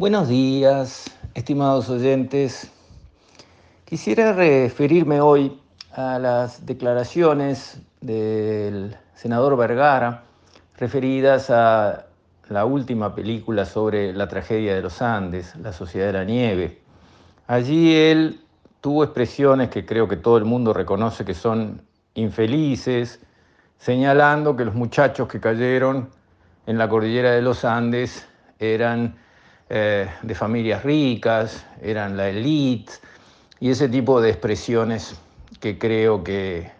Buenos días, estimados oyentes. Quisiera referirme hoy a las declaraciones del senador Vergara referidas a la última película sobre la tragedia de los Andes, La Sociedad de la Nieve. Allí él tuvo expresiones que creo que todo el mundo reconoce que son infelices, señalando que los muchachos que cayeron en la cordillera de los Andes eran eh, de familias ricas, eran la élite y ese tipo de expresiones que creo que,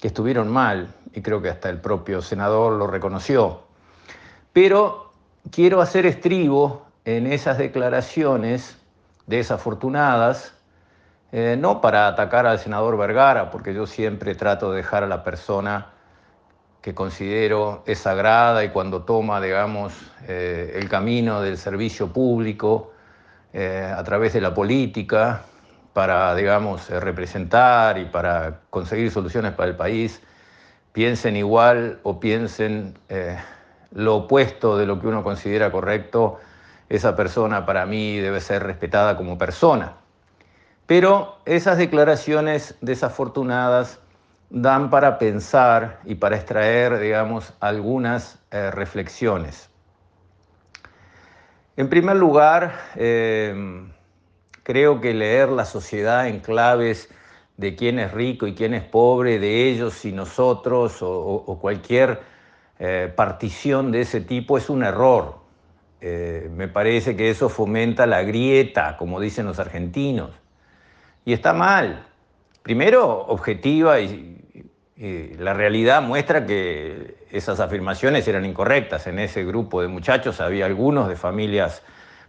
que estuvieron mal y creo que hasta el propio senador lo reconoció. Pero quiero hacer estribo en esas declaraciones desafortunadas, eh, no para atacar al senador Vergara, porque yo siempre trato de dejar a la persona que considero es sagrada y cuando toma, digamos, eh, el camino del servicio público eh, a través de la política para, digamos, eh, representar y para conseguir soluciones para el país, piensen igual o piensen lo opuesto de lo que uno considera correcto, esa persona para mí debe ser respetada como persona. Pero esas declaraciones desafortunadas dan para pensar y para extraer, digamos, algunas eh, reflexiones. En primer lugar, em, creo que leer la sociedad en claves de quién es rico y quién es pobre, de ellos y nosotros, o, cualquier eh, partición de ese tipo, es un error. Eh, me parece que eso fomenta la grieta, como dicen los argentinos. Y está mal. Primero, objetiva y, la realidad muestra que esas afirmaciones eran incorrectas. En ese grupo de muchachos había algunos de familias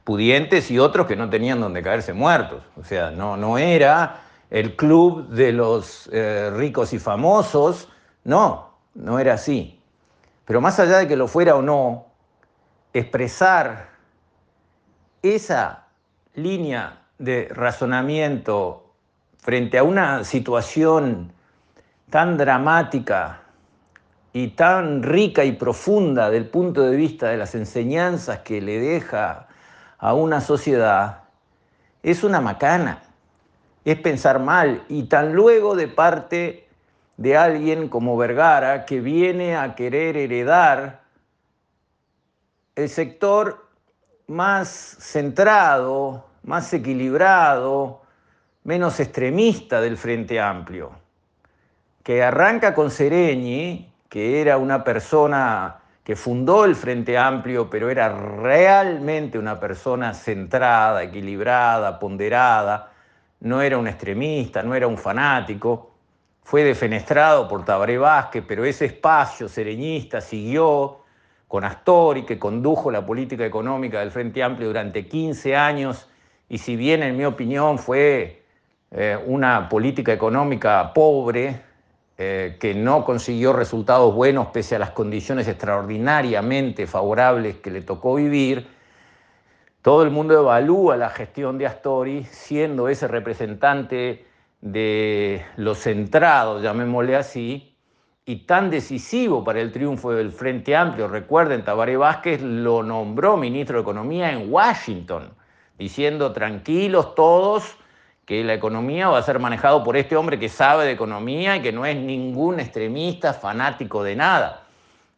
pudientes y otros que no tenían donde caerse muertos. O sea, no, no era el club de los eh, ricos y famosos, no, no era así. Pero más allá de que lo fuera o no, expresar esa línea de razonamiento frente a una situación tan dramática y tan rica y profunda del punto de vista de las enseñanzas que le deja a una sociedad, es una macana, es pensar mal. Y tan luego de parte de alguien como Vergara que viene a querer heredar el sector más centrado, más equilibrado, menos extremista del Frente Amplio que arranca con Sereñi, que era una persona que fundó el Frente Amplio, pero era realmente una persona centrada, equilibrada, ponderada, no era un extremista, no era un fanático, fue defenestrado por Tabaré Vázquez, pero ese espacio sereñista siguió con Astori, que condujo la política económica del Frente Amplio durante 15 años, y si bien en mi opinión fue eh, una política económica pobre, eh, que no consiguió resultados buenos pese a las condiciones extraordinariamente favorables que le tocó vivir, todo el mundo evalúa la gestión de Astori siendo ese representante de los centrados, llamémosle así, y tan decisivo para el triunfo del Frente Amplio. Recuerden, Tabaré Vázquez lo nombró ministro de Economía en Washington, diciendo tranquilos todos, que la economía va a ser manejado por este hombre que sabe de economía y que no es ningún extremista, fanático de nada.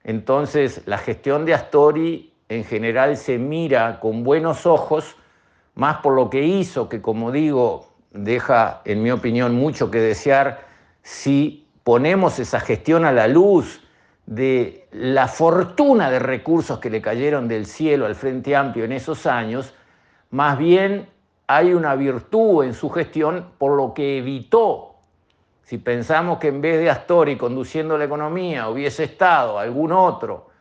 Entonces, la gestión de Astori en general se mira con buenos ojos, más por lo que hizo, que como digo, deja, en mi opinión, mucho que desear si ponemos esa gestión a la luz de la fortuna de recursos que le cayeron del cielo al Frente Amplio en esos años, más bien hay una virtud en su gestión por lo que evitó. Si pensamos que en vez de Astori conduciendo la economía hubiese estado algún otro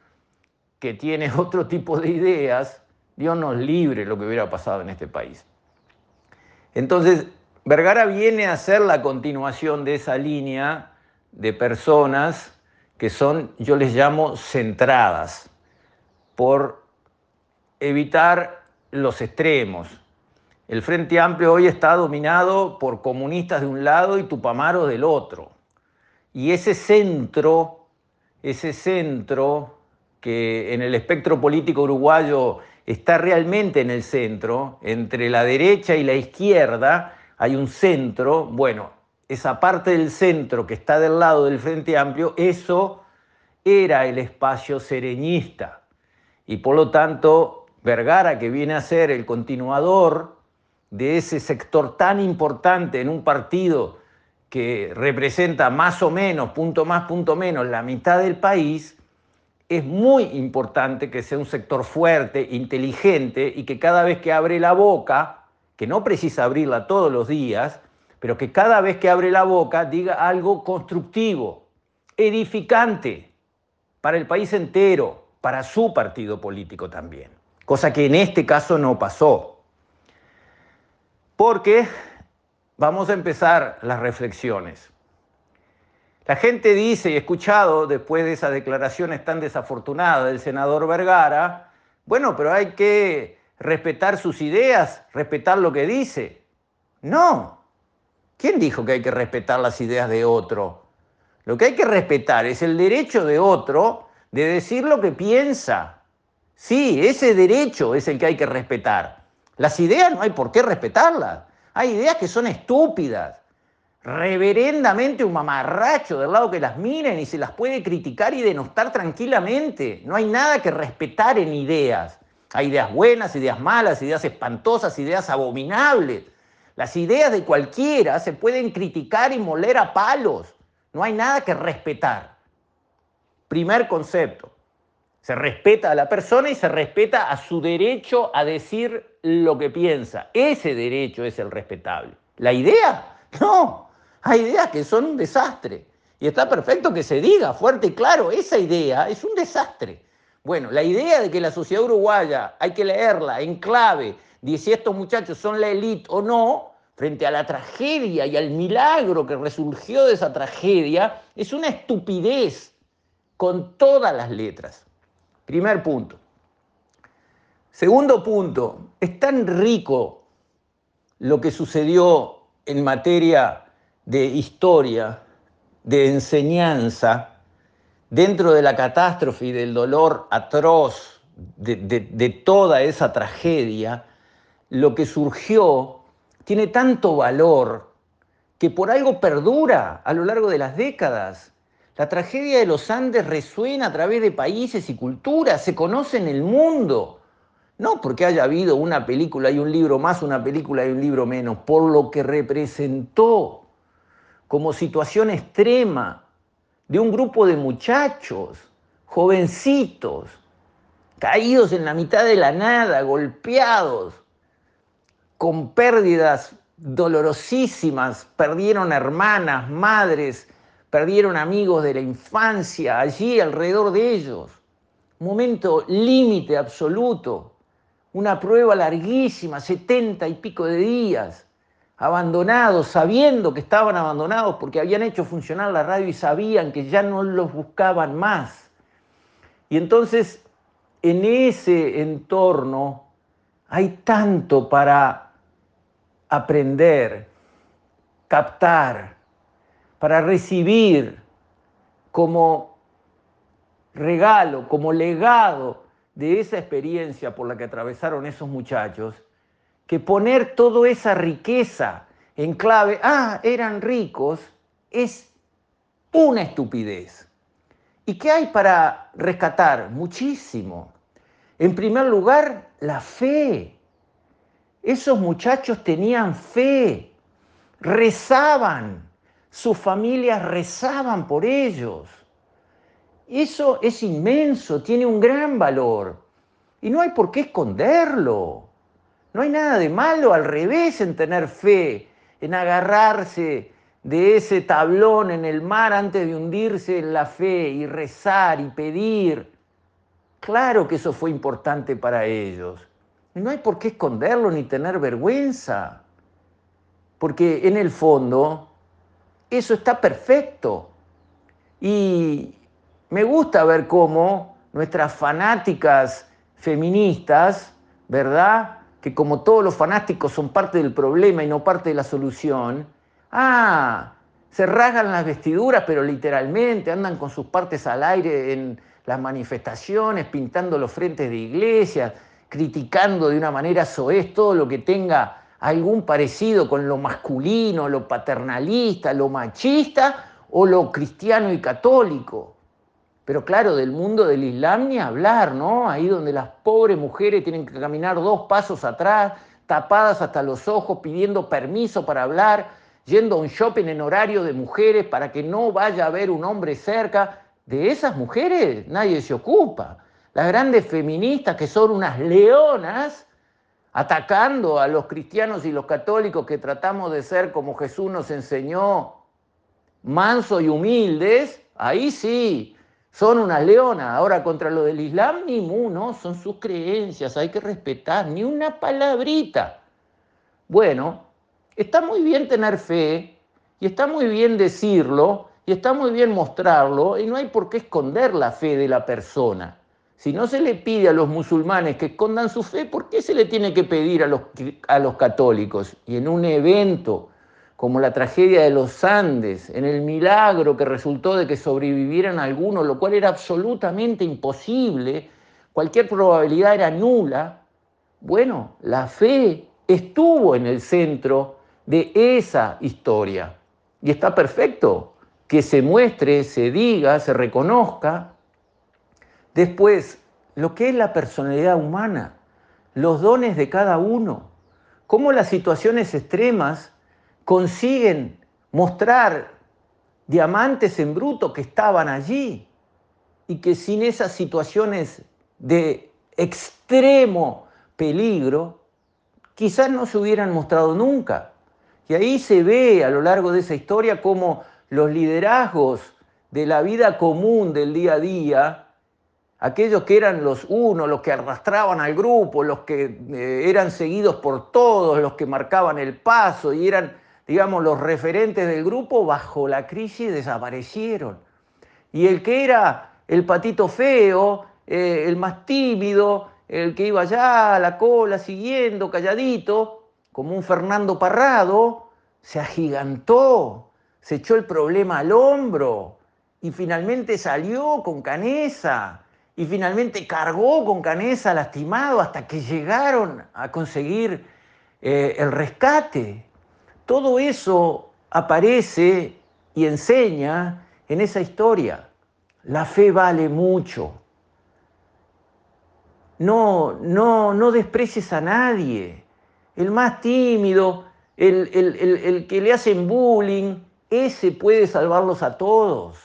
que tiene otro tipo de ideas, Dios nos libre lo que hubiera pasado en este país. Entonces, Vergara viene a ser la continuación de esa línea de personas que son, yo les llamo, centradas, por evitar los extremos, el Frente Amplio hoy está dominado por comunistas de un lado y Tupamaro del otro. Y ese centro, ese centro que en el espectro político uruguayo está realmente en el centro, entre la derecha y la izquierda hay un centro, bueno, esa parte del centro que está del lado del Frente Amplio, eso era el espacio sereñista. Y por lo tanto, Vergara, que viene a ser el continuador de ese sector tan importante en un partido que representa más o menos, punto más, punto menos, la mitad del país, es muy importante que sea un sector fuerte, inteligente y que cada vez que abre la boca, que no precisa abrirla todos los días, pero que cada vez que abre la boca diga algo constructivo, edificante para el país entero, para su partido político también. Cosa que en este caso no pasó. Porque vamos a empezar las reflexiones. La gente dice, y he escuchado después de esas declaraciones tan desafortunadas del senador Vergara, bueno, pero hay que respetar sus ideas, respetar lo que dice. No. ¿Quién dijo que hay que respetar las ideas de otro? Lo que hay que respetar es el derecho de otro de decir lo que piensa. Sí, ese derecho es el que hay que respetar. Las ideas no hay por qué respetarlas. Hay ideas que son estúpidas reverendamente un mamarracho del lado que las miren y se las puede criticar y denostar tranquilamente. No hay nada que respetar en ideas. Hay ideas buenas, ideas malas, ideas espantosas, ideas abominables. Las ideas de cualquiera se pueden criticar y moler a palos. No hay nada que respetar. Primer concepto. Se respeta a la persona y se respeta a su derecho a decir lo que piensa. Ese derecho es el respetable. La idea, no. Hay ideas que son un desastre. Y está perfecto que se diga fuerte y claro, esa idea es un desastre. Bueno, la idea de que la sociedad uruguaya hay que leerla en clave de si estos muchachos son la élite o no, frente a la tragedia y al milagro que resurgió de esa tragedia, es una estupidez con todas las letras. Primer punto. Segundo punto, es tan rico lo que sucedió en materia de historia, de enseñanza, dentro de la catástrofe y del dolor atroz de, toda esa tragedia, lo que surgió tiene tanto valor que por algo perdura a lo largo de las décadas. La tragedia de los Andes resuena a través de países y culturas, se conoce en el mundo. No porque haya habido una película y un libro más, una película y un libro menos, por lo que representó como situación extrema de un grupo de muchachos, jovencitos, caídos en la mitad de la nada, golpeados, con pérdidas dolorosísimas, perdieron hermanas, madres, perdieron amigos de la infancia allí alrededor de ellos. Momento límite absoluto, una prueba larguísima, setenta y pico de días abandonados, sabiendo que estaban abandonados porque habían hecho funcionar la radio y sabían que ya no los buscaban más. Y entonces, en ese entorno hay tanto para aprender, captar, para recibir como regalo, como legado de esa experiencia por la que atravesaron esos muchachos que poner toda esa riqueza en clave, ah, eran ricos, es una estupidez. ¿Y qué hay para rescatar? Muchísimo. En primer lugar, la fe. Esos muchachos tenían fe, rezaban, sus familias rezaban por ellos. Eso es inmenso, tiene un gran valor. Y no hay por qué esconderlo. No hay nada de malo, al revés, en tener fe, en agarrarse de ese tablón en el mar antes de hundirse en la fe y rezar y pedir. Claro que eso fue importante para ellos. Y no hay por qué esconderlo ni tener vergüenza, porque en el fondo eso está perfecto. Y me gusta ver cómo nuestras fanáticas feministas, ¿verdad? que como todos los fanáticos son parte del problema y no parte de la solución, ah, se rasgan las vestiduras, pero literalmente andan con sus partes al aire en las manifestaciones, pintando los frentes de iglesias criticando de una manera soez todo lo que tenga algún parecido con lo masculino, lo paternalista, lo machista o lo cristiano y católico. Pero claro, del mundo del Islam ni hablar, ¿no? Ahí donde las pobres mujeres tienen que caminar dos pasos atrás, tapadas hasta los ojos, pidiendo permiso para hablar, yendo a un shopping en horario de mujeres para que no vaya a haber un hombre cerca. De esas mujeres nadie se ocupa. Las grandes feministas que son unas leonas, atacando a los cristianos y los católicos que tratamos de ser como Jesús nos enseñó, mansos y humildes, ahí sí, son unas leonas. Ahora contra lo del Islam, ni mu, no, son sus creencias, hay que respetar, ni una palabrita. Bueno, está muy bien tener fe y está muy bien decirlo y está muy bien mostrarlo y no hay por qué esconder la fe de la persona. Si no se le pide a los musulmanes que escondan su fe, ¿por qué se le tiene que pedir a los, a los católicos? Y en un evento como la tragedia de los Andes, en el milagro que resultó de que sobrevivieran algunos, lo cual era absolutamente imposible, cualquier probabilidad era nula, bueno, la fe estuvo en el centro de esa historia. Y está perfecto que se muestre, se diga, se reconozca. Después, lo que es la personalidad humana, los dones de cada uno, cómo las situaciones extremas consiguen mostrar diamantes en bruto que estaban allí y que sin esas situaciones de extremo peligro, quizás no se hubieran mostrado nunca. Y ahí se ve a lo largo de esa historia cómo los liderazgos de la vida común del día a día, aquellos que eran los unos, los que arrastraban al grupo, los que eh, eran seguidos por todos, los que marcaban el paso y eran digamos, los referentes del grupo bajo la crisis desaparecieron. Y el que era el patito feo, eh, el más tímido, el que iba allá a la cola siguiendo, calladito, como un Fernando Parrado, se agigantó, se echó el problema al hombro y finalmente salió con Canesa y finalmente cargó con Canesa lastimado hasta que llegaron a conseguir eh, el rescate. Todo eso aparece y enseña en esa historia. La fe vale mucho. No, no, no desprecies a nadie. El más tímido, el, el, que le hacen bullying, ese puede salvarlos a todos.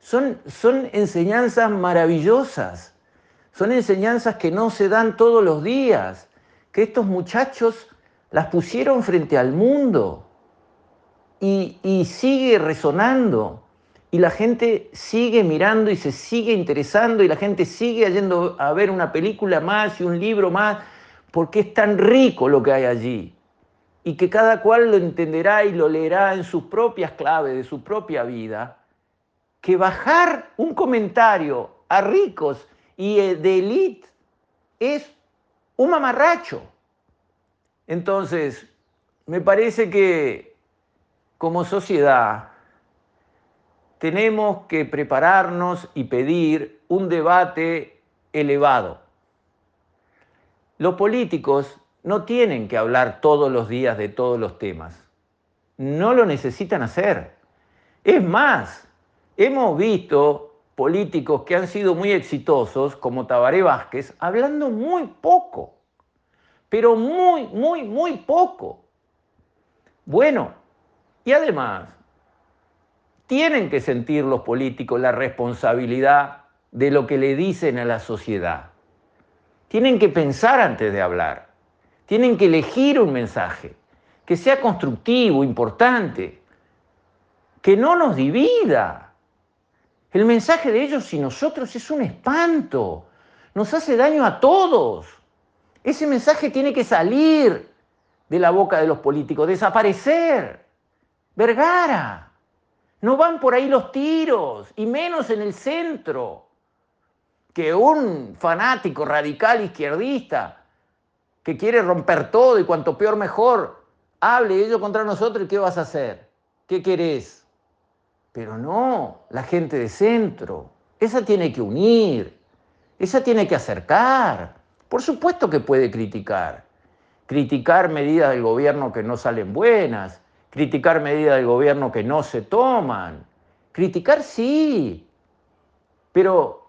Son, son enseñanzas maravillosas. Son enseñanzas que no se dan todos los días. Que estos muchachos las pusieron frente al mundo y, sigue resonando. Y la gente sigue mirando y se sigue interesando y la gente sigue yendo a ver una película más y un libro más porque es tan rico lo que hay allí. Y que cada cual lo entenderá y lo leerá en sus propias claves de su propia vida, que bajar un comentario a ricos y eh, de élite es un mamarracho. Entonces, me parece que como sociedad tenemos que prepararnos y pedir un debate elevado. Los políticos no tienen que hablar todos los días de todos los temas. No lo necesitan hacer. Es más, hemos visto políticos que han sido muy exitosos, como Tabaré Vázquez, hablando muy poco pero muy, muy, muy poco. Bueno, y además, tienen que sentir los políticos la responsabilidad de lo que le dicen a la sociedad. Tienen que pensar antes de hablar. Tienen que elegir un mensaje que sea constructivo, importante, que no nos divida. El mensaje de ellos y nosotros es un espanto. Nos hace daño a todos. Ese mensaje tiene que salir de la boca de los políticos, desaparecer. Vergara. No van por ahí los tiros, y menos en el centro. Que un fanático radical izquierdista que quiere romper todo y cuanto peor mejor, hable ellos contra nosotros y ¿qué vas a hacer? ¿Qué querés? Pero no, la gente de centro. Esa tiene que unir, esa tiene que acercar Por supuesto que puede criticar. Criticar medidas del gobierno que no salen buenas, criticar medidas del gobierno que no se toman. Criticar sí, pero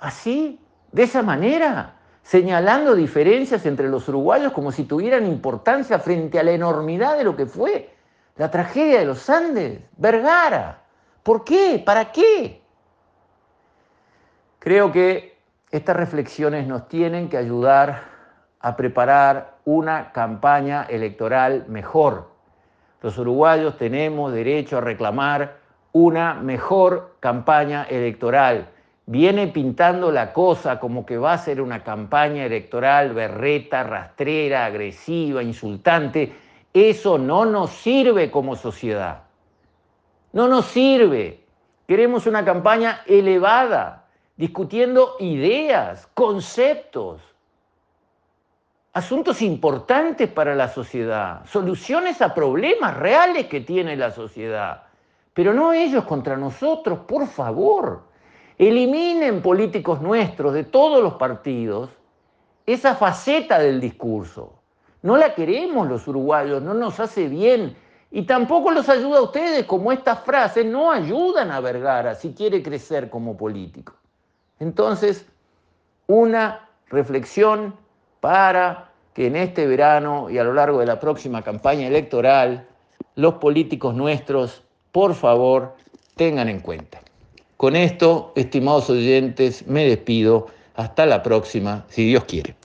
así, de esa manera, señalando diferencias entre los uruguayos como si tuvieran importancia frente a la enormidad de lo que fue la tragedia de los Andes, Vergara. ¿Por qué? ¿Para qué? Creo que estas reflexiones nos tienen que ayudar a preparar una campaña electoral mejor. Los uruguayos tenemos derecho a reclamar una mejor campaña electoral. Viene pintando la cosa como que va a ser una campaña electoral berreta, rastrera, agresiva, insultante. Eso no nos sirve como sociedad. No nos sirve. Queremos una campaña elevada, discutiendo ideas, conceptos, asuntos importantes para la sociedad, soluciones a problemas reales que tiene la sociedad. Pero no ellos contra nosotros, por favor. Eliminen políticos nuestros de todos los partidos esa faceta del discurso. No la queremos los uruguayos, no nos hace bien. Y tampoco los ayuda a ustedes, como estas frases no ayudan a Vergara si quiere crecer como político. Entonces, una reflexión para que en este verano y a lo largo de la próxima campaña electoral, los políticos nuestros, por favor, tengan en cuenta. Con esto, estimados oyentes, me despido. Hasta la próxima, si Dios quiere.